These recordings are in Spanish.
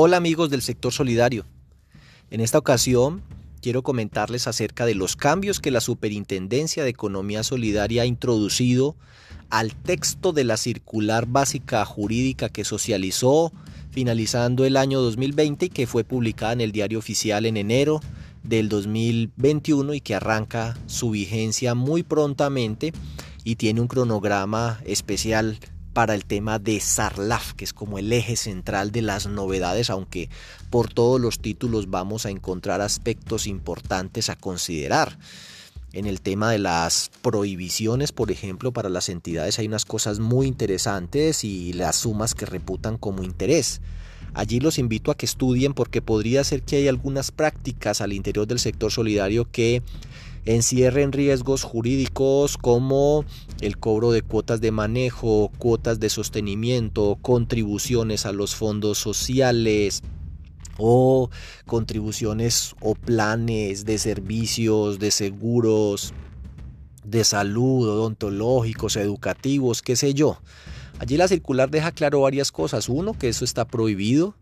Hola amigos del sector solidario. En esta ocasión quiero comentarles acerca de los cambios que la Superintendencia de Economía Solidaria ha introducido al texto de la circular básica jurídica que socializó finalizando el año 2020 y que fue publicada en el diario oficial en enero del 2021 y que arranca su vigencia muy prontamente y tiene un cronograma especial para el tema de Sarlaf, que es como el eje central de las novedades, aunque por todos los títulos vamos a encontrar aspectos importantes a considerar. En el tema de las prohibiciones, por ejemplo, para las entidades hay unas cosas muy interesantes y las sumas que reputan como interés. Allí los invito a que estudien porque podría ser que hay algunas prácticas al interior del sector solidario que encierren riesgos jurídicos como el cobro de cuotas de manejo, cuotas de sostenimiento, contribuciones a los fondos sociales, o contribuciones o planes de servicios, de seguros, de salud, odontológicos, educativos, qué sé yo. Allí la circular deja claro varias cosas. Uno, que eso está prohibido.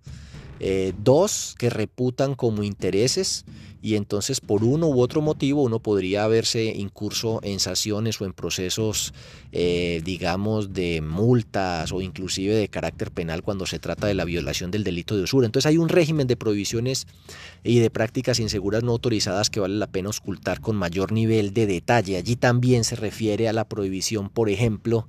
Eh, dos, que reputan como intereses y entonces por uno u otro motivo uno podría verse incurso en sanciones o en procesos eh, digamos de multas o inclusive de carácter penal cuando se trata de la violación del delito de usura. Entonces hay un régimen de prohibiciones y de prácticas inseguras no autorizadas que vale la pena ocultar con mayor nivel de detalle. Allí también se refiere a la prohibición, por ejemplo,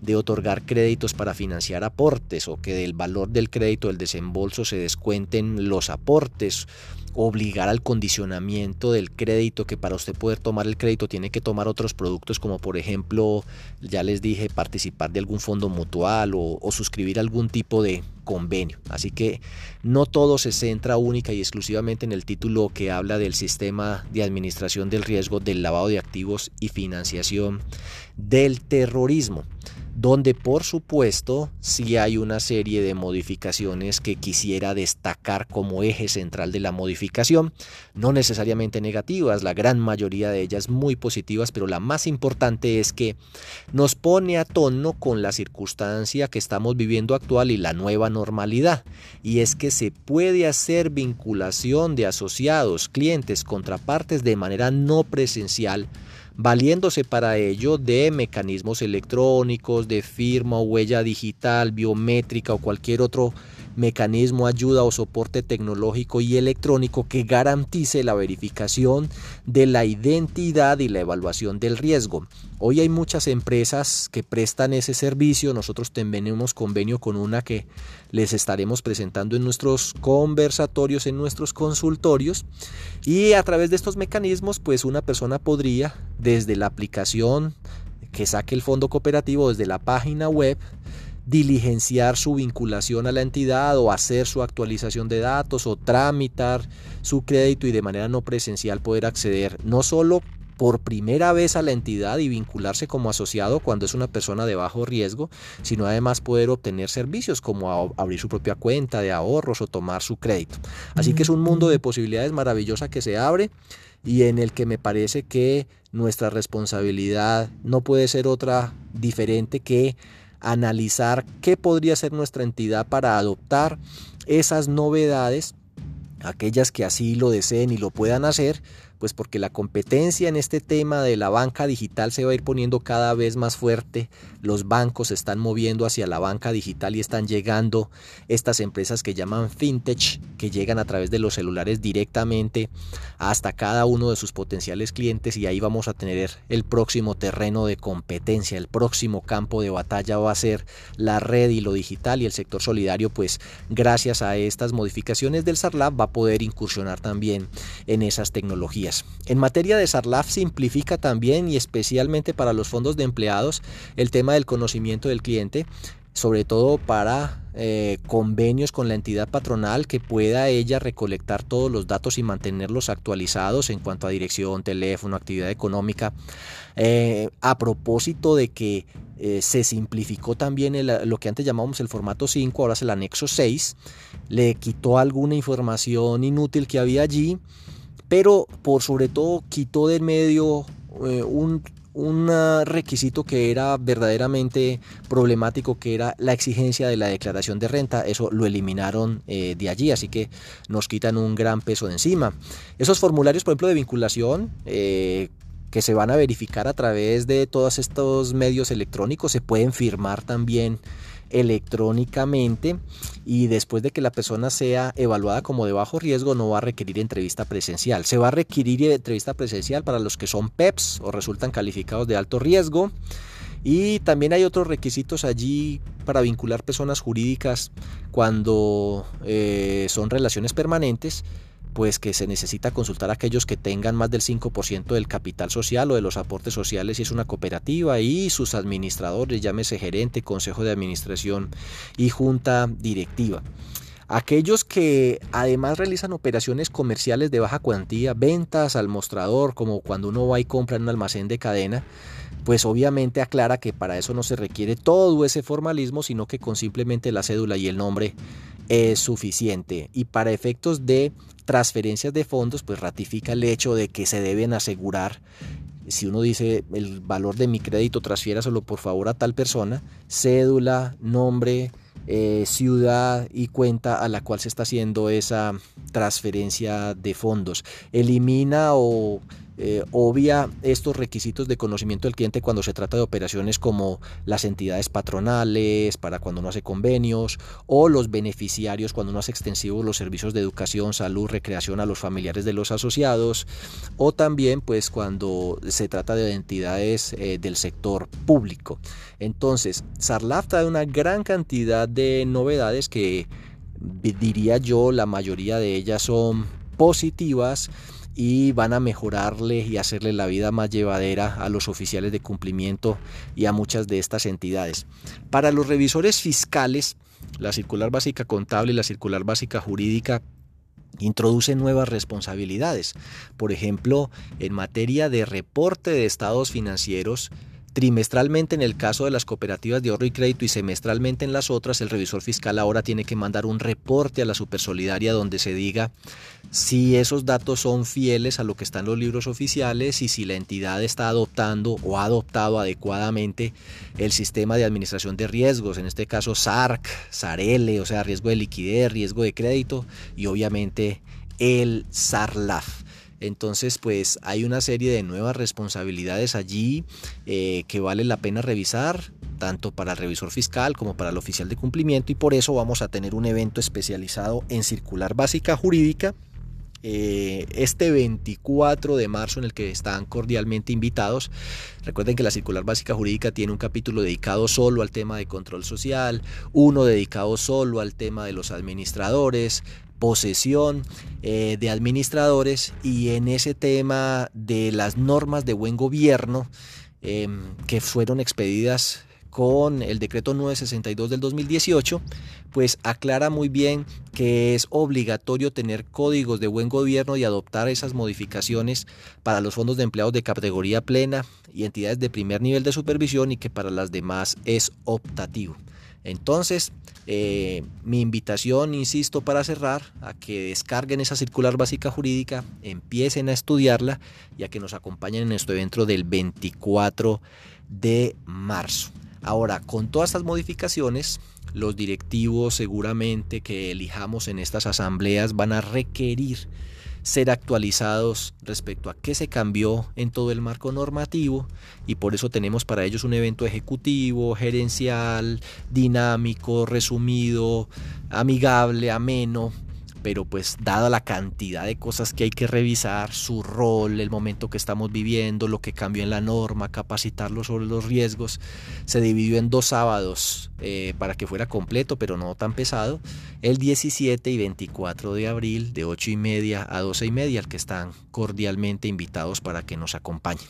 de otorgar créditos para financiar aportes o que del valor del crédito del desembolso se descuenten los aportes, obligar al condicionamiento del crédito, que para usted poder tomar el crédito tiene que tomar otros productos como por ejemplo, ya les dije, participar de algún fondo mutual o, o suscribir algún tipo de convenio. Así que no todo se centra única y exclusivamente en el título que habla del sistema de administración del riesgo del lavado de activos y financiación del terrorismo donde por supuesto sí hay una serie de modificaciones que quisiera destacar como eje central de la modificación, no necesariamente negativas, la gran mayoría de ellas muy positivas, pero la más importante es que nos pone a tono con la circunstancia que estamos viviendo actual y la nueva normalidad, y es que se puede hacer vinculación de asociados, clientes, contrapartes de manera no presencial, valiéndose para ello de mecanismos electrónicos, de firma o huella digital, biométrica o cualquier otro mecanismo, ayuda o soporte tecnológico y electrónico que garantice la verificación de la identidad y la evaluación del riesgo. Hoy hay muchas empresas que prestan ese servicio, nosotros tenemos convenio con una que les estaremos presentando en nuestros conversatorios, en nuestros consultorios y a través de estos mecanismos pues una persona podría desde la aplicación que saque el fondo cooperativo desde la página web diligenciar su vinculación a la entidad o hacer su actualización de datos o tramitar su crédito y de manera no presencial poder acceder no solo por primera vez a la entidad y vincularse como asociado cuando es una persona de bajo riesgo, sino además poder obtener servicios como abrir su propia cuenta de ahorros o tomar su crédito. Así que es un mundo de posibilidades maravillosa que se abre y en el que me parece que nuestra responsabilidad no puede ser otra diferente que analizar qué podría ser nuestra entidad para adoptar esas novedades, aquellas que así lo deseen y lo puedan hacer, pues porque la competencia en este tema de la banca digital se va a ir poniendo cada vez más fuerte, los bancos se están moviendo hacia la banca digital y están llegando estas empresas que llaman fintech, que llegan a través de los celulares directamente hasta cada uno de sus potenciales clientes y ahí vamos a tener el próximo terreno de competencia, el próximo campo de batalla va a ser la red y lo digital y el sector solidario pues gracias a estas modificaciones del SARLAB va a poder incursionar también en esas tecnologías. En materia de SARLAF simplifica también y especialmente para los fondos de empleados el tema del conocimiento del cliente, sobre todo para eh, convenios con la entidad patronal que pueda ella recolectar todos los datos y mantenerlos actualizados en cuanto a dirección, teléfono, actividad económica. Eh, a propósito de que eh, se simplificó también lo que antes llamábamos el formato 5, ahora es el anexo 6, le quitó alguna información inútil que había allí pero por sobre todo quitó del medio eh, un un requisito que era verdaderamente problemático, que era la exigencia de la declaración de renta. Eso lo eliminaron eh, de allí, así que nos quitan un gran peso de encima. Esos formularios, por ejemplo, de vinculación, eh, que se van a verificar a través de todos estos medios electrónicos, se pueden firmar también electrónicamente y después de que la persona sea evaluada como de bajo riesgo no va a requerir entrevista presencial. Se va a requerir entrevista presencial para los que son PEPs o resultan calificados de alto riesgo. Y también hay otros requisitos allí para vincular personas jurídicas cuando eh, son relaciones permanentes pues que se necesita consultar a aquellos que tengan más del 5% del capital social o de los aportes sociales si es una cooperativa y sus administradores, llámese gerente, consejo de administración y junta directiva. Aquellos que además realizan operaciones comerciales de baja cuantía, ventas al mostrador, como cuando uno va y compra en un almacén de cadena, pues obviamente aclara que para eso no se requiere todo ese formalismo, sino que con simplemente la cédula y el nombre es suficiente. Y para efectos de transferencias de fondos, pues ratifica el hecho de que se deben asegurar si uno dice el valor de mi crédito solo por favor a tal persona, cédula, nombre, eh, ciudad y cuenta a la cual se está haciendo esa transferencia de fondos. Elimina o eh, obvia estos requisitos de conocimiento del cliente cuando se trata de operaciones como las entidades patronales, para cuando uno hace convenios, o los beneficiarios cuando uno hace extensivos los servicios de educación, salud, recreación a los familiares de los asociados, o también pues cuando se trata de entidades eh, del sector público. Entonces, Sarlaf trae una gran cantidad de novedades que diría yo la mayoría de ellas son positivas y van a mejorarle y hacerle la vida más llevadera a los oficiales de cumplimiento y a muchas de estas entidades. Para los revisores fiscales, la circular básica contable y la circular básica jurídica introducen nuevas responsabilidades. Por ejemplo, en materia de reporte de estados financieros, Trimestralmente en el caso de las cooperativas de ahorro y crédito y semestralmente en las otras, el revisor fiscal ahora tiene que mandar un reporte a la Supersolidaria donde se diga si esos datos son fieles a lo que están los libros oficiales y si la entidad está adoptando o ha adoptado adecuadamente el sistema de administración de riesgos, en este caso SARC, SARL, o sea, riesgo de liquidez, riesgo de crédito y obviamente el SARLAF. Entonces, pues hay una serie de nuevas responsabilidades allí eh, que vale la pena revisar, tanto para el revisor fiscal como para el oficial de cumplimiento, y por eso vamos a tener un evento especializado en circular básica jurídica. Eh, este 24 de marzo en el que están cordialmente invitados. Recuerden que la circular básica jurídica tiene un capítulo dedicado solo al tema de control social, uno dedicado solo al tema de los administradores, posesión eh, de administradores y en ese tema de las normas de buen gobierno em, que fueron expedidas con el decreto 962 del 2018, pues aclara muy bien que es obligatorio tener códigos de buen gobierno y adoptar esas modificaciones para los fondos de empleados de categoría plena y entidades de primer nivel de supervisión y que para las demás es optativo. Entonces, eh, mi invitación, insisto, para cerrar, a que descarguen esa circular básica jurídica, empiecen a estudiarla y a que nos acompañen en nuestro evento del 24 de marzo. Ahora, con todas estas modificaciones, los directivos seguramente que elijamos en estas asambleas van a requerir ser actualizados respecto a qué se cambió en todo el marco normativo y por eso tenemos para ellos un evento ejecutivo, gerencial, dinámico, resumido, amigable, ameno, pero pues dada la cantidad de cosas que hay que revisar, su rol, el momento que estamos viviendo, lo que cambió en la norma, capacitarlo sobre los riesgos, se dividió en dos sábados eh, para que fuera completo, pero no tan pesado, el 17 y 24 de abril de 8 y media a 12 y media, al que están cordialmente invitados para que nos acompañen.